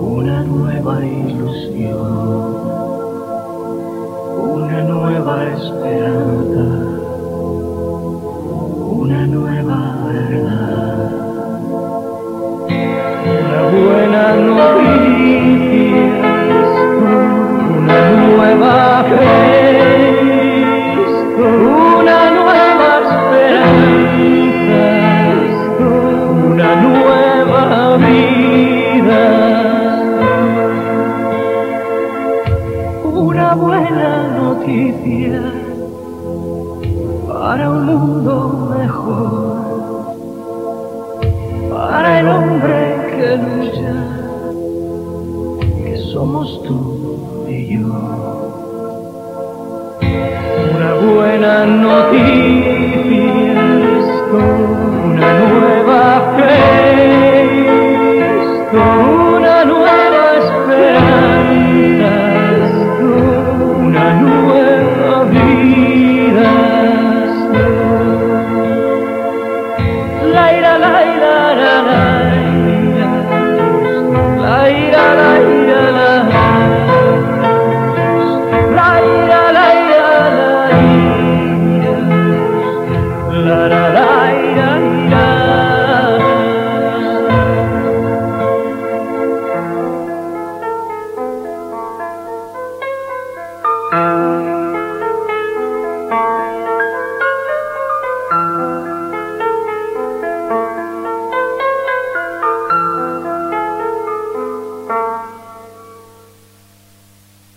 una nueva ilusión, una nueva esperanza, una nueva verdad, una buena noticia. buena noticia para un mundo mejor, para el hombre que lucha, que somos tú y yo. Una buena noticia es una nueva fe, una nueva